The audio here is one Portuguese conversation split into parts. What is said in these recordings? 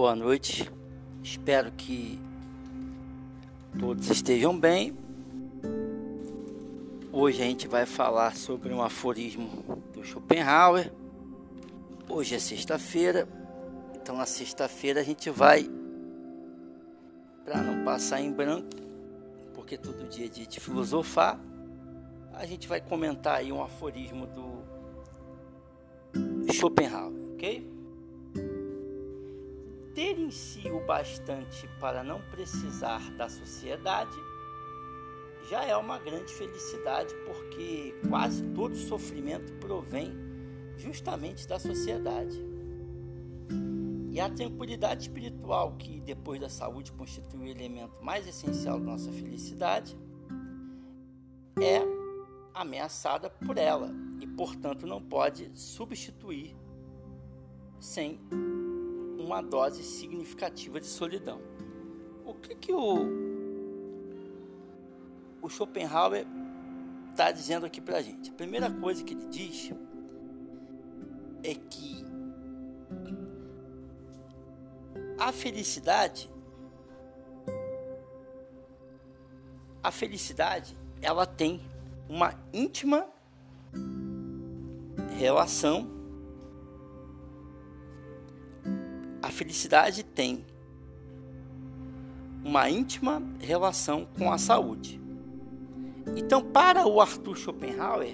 boa noite. Espero que todos estejam bem. Hoje a gente vai falar sobre um aforismo do Schopenhauer. Hoje é sexta-feira, então na sexta-feira a gente vai, para não passar em branco, porque todo dia é dia de filosofar, a gente vai comentar aí um aforismo do Schopenhauer, ok? Ter em si o bastante para não precisar da sociedade já é uma grande felicidade, porque quase todo sofrimento provém justamente da sociedade. E a tranquilidade espiritual, que depois da saúde constitui o elemento mais essencial da nossa felicidade, é ameaçada por ela e, portanto, não pode substituir sem uma dose significativa de solidão. O que, que o, o Schopenhauer está dizendo aqui para a gente? A primeira coisa que ele diz é que a felicidade a felicidade ela tem uma íntima relação A felicidade tem uma íntima relação com a saúde. Então, para o Arthur Schopenhauer,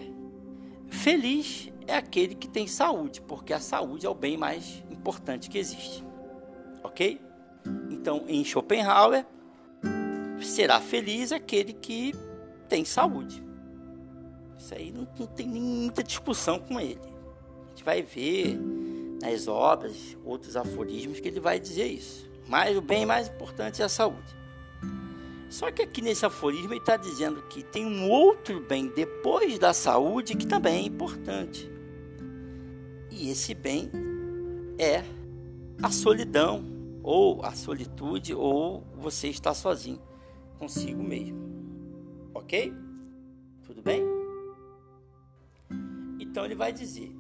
feliz é aquele que tem saúde, porque a saúde é o bem mais importante que existe. Ok? Então, em Schopenhauer, será feliz aquele que tem saúde. Isso aí não, não tem muita discussão com ele. A gente vai ver nas obras, outros aforismos que ele vai dizer isso. Mas o bem mais importante é a saúde. Só que aqui nesse aforismo ele está dizendo que tem um outro bem depois da saúde que também é importante. E esse bem é a solidão, ou a solitude, ou você estar sozinho consigo mesmo. Ok? Tudo bem? Então ele vai dizer: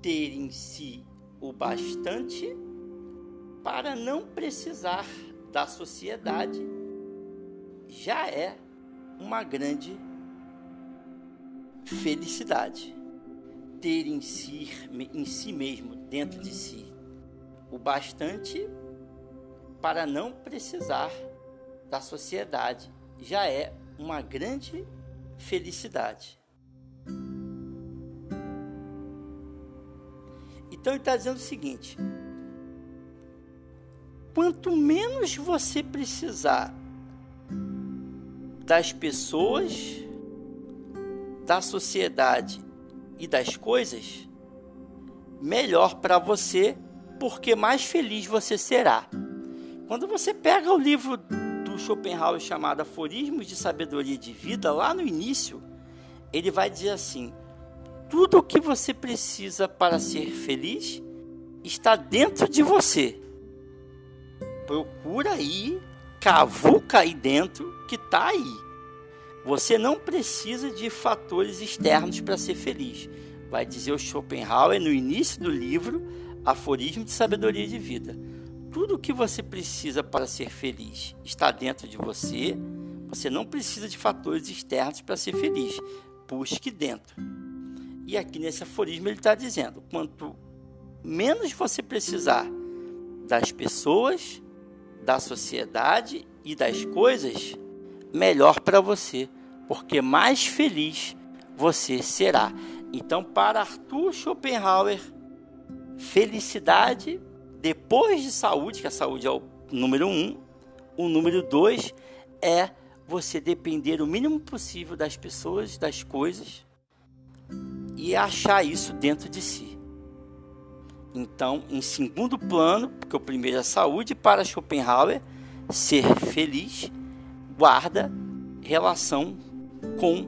ter em si o bastante para não precisar da sociedade já é uma grande felicidade. Ter em si, em si mesmo, dentro de si, o bastante para não precisar da sociedade já é uma grande felicidade. Então ele está dizendo o seguinte: quanto menos você precisar das pessoas, da sociedade e das coisas, melhor para você, porque mais feliz você será. Quando você pega o livro do Schopenhauer chamado Aforismos de Sabedoria de Vida, lá no início, ele vai dizer assim: tudo o que você precisa para ser feliz está dentro de você. Procura aí, cavuca aí dentro que está aí. Você não precisa de fatores externos para ser feliz. Vai dizer o Schopenhauer no início do livro Aforismo de Sabedoria de Vida. Tudo o que você precisa para ser feliz está dentro de você. Você não precisa de fatores externos para ser feliz. Busque dentro. E aqui nesse aforismo ele está dizendo: quanto menos você precisar das pessoas, da sociedade e das coisas, melhor para você, porque mais feliz você será. Então, para Arthur Schopenhauer, felicidade depois de saúde, que a saúde é o número um, o número dois é você depender o mínimo possível das pessoas, das coisas e achar isso dentro de si. Então, em segundo plano, porque o primeiro é a saúde, para Schopenhauer, ser feliz guarda relação com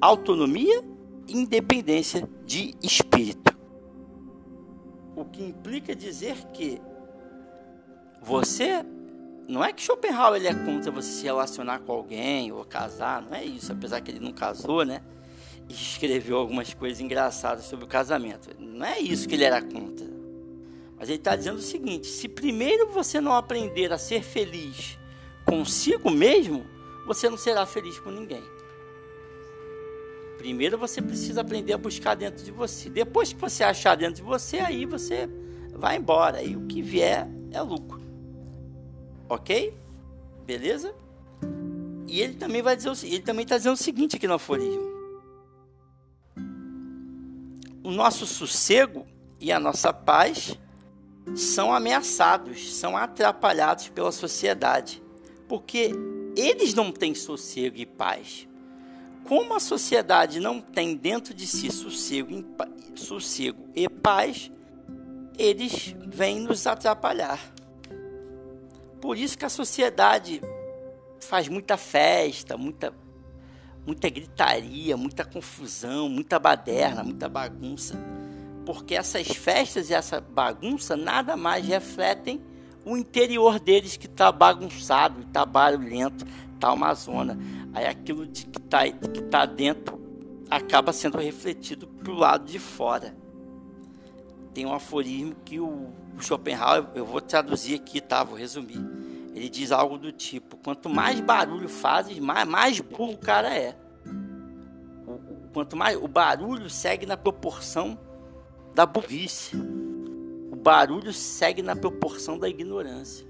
autonomia e independência de espírito. O que implica dizer que você não é que Schopenhauer ele é contra você se relacionar com alguém ou casar, não é isso, apesar que ele não casou, né? Escreveu algumas coisas engraçadas sobre o casamento. Não é isso que ele era contra. Mas ele está dizendo o seguinte: se primeiro você não aprender a ser feliz consigo mesmo, você não será feliz com ninguém. Primeiro você precisa aprender a buscar dentro de você. Depois que você achar dentro de você, aí você vai embora. Aí o que vier é lucro. Ok? Beleza? E ele também vai dizer, ele também está dizendo o seguinte aqui no aforismo. O nosso sossego e a nossa paz são ameaçados, são atrapalhados pela sociedade, porque eles não têm sossego e paz. Como a sociedade não tem dentro de si sossego, sossego e paz, eles vêm nos atrapalhar. Por isso que a sociedade faz muita festa, muita, muita gritaria, muita confusão, muita baderna, muita bagunça. Porque essas festas e essa bagunça nada mais refletem o interior deles que está bagunçado, está barulhento, está uma zona. Aí aquilo de que está que tá dentro acaba sendo refletido para o lado de fora tem um aforismo que o, Schopenhauer, eu vou traduzir aqui, tá? Vou resumir. Ele diz algo do tipo: quanto mais barulho fazes, mais, mais burro o cara é. O, quanto mais o barulho segue na proporção da burrice. O barulho segue na proporção da ignorância.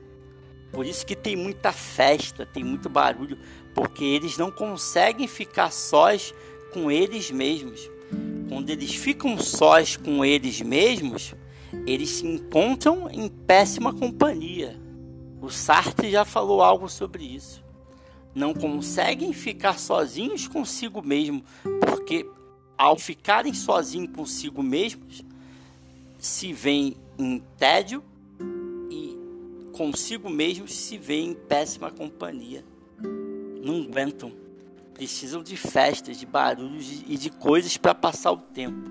Por isso que tem muita festa, tem muito barulho, porque eles não conseguem ficar sós com eles mesmos quando eles ficam sós com eles mesmos, eles se encontram em péssima companhia. O Sartre já falou algo sobre isso. Não conseguem ficar sozinhos consigo mesmo, porque ao ficarem sozinhos consigo mesmos, se veem em tédio e consigo mesmos se veem em péssima companhia. Não aguentam precisam de festas, de barulhos e de coisas para passar o tempo,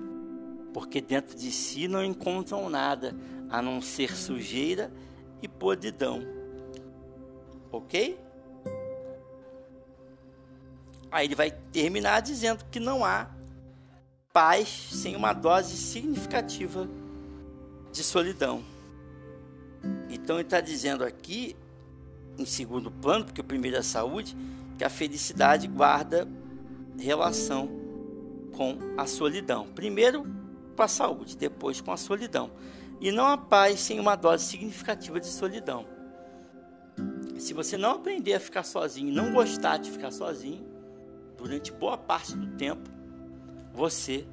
porque dentro de si não encontram nada a não ser sujeira e podridão. Ok? Aí ele vai terminar dizendo que não há paz sem uma dose significativa de solidão. Então ele está dizendo aqui, em segundo plano, porque o primeiro é a saúde, que a felicidade guarda relação com a solidão. Primeiro com a saúde, depois com a solidão. E não a paz sem uma dose significativa de solidão. Se você não aprender a ficar sozinho, não gostar de ficar sozinho, durante boa parte do tempo, você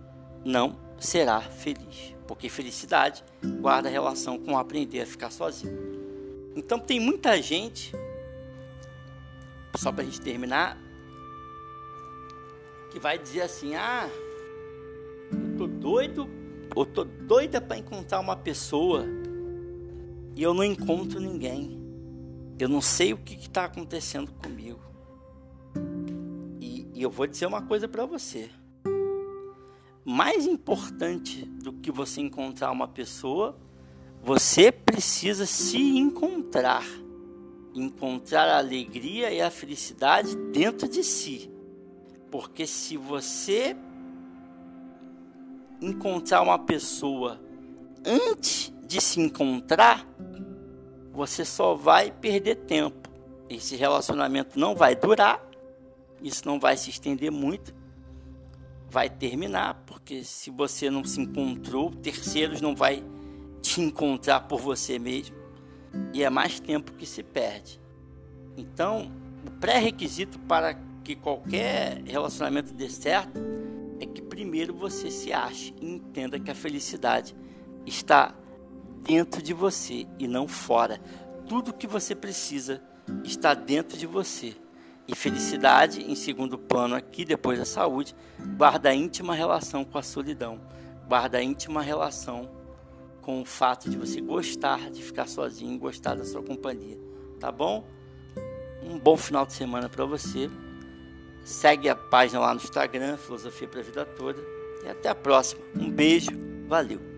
não será feliz. Porque felicidade guarda relação com aprender a ficar sozinho. Então tem muita gente só para a gente terminar, que vai dizer assim: ah, eu tô doido, eu tô doida para encontrar uma pessoa e eu não encontro ninguém. Eu não sei o que está acontecendo comigo. E, e eu vou dizer uma coisa para você. Mais importante do que você encontrar uma pessoa, você precisa se encontrar encontrar a alegria e a felicidade dentro de si. Porque se você encontrar uma pessoa antes de se encontrar, você só vai perder tempo. Esse relacionamento não vai durar, isso não vai se estender muito, vai terminar, porque se você não se encontrou, terceiros não vai te encontrar por você mesmo e é mais tempo que se perde. Então, o pré-requisito para que qualquer relacionamento dê certo é que primeiro você se ache e entenda que a felicidade está dentro de você e não fora. Tudo que você precisa está dentro de você. E felicidade, em segundo plano aqui, depois da saúde, guarda íntima relação com a solidão, guarda íntima relação com o fato de você gostar de ficar sozinho, gostar da sua companhia, tá bom? Um bom final de semana para você. Segue a página lá no Instagram, Filosofia para a Vida Toda. E até a próxima. Um beijo, valeu!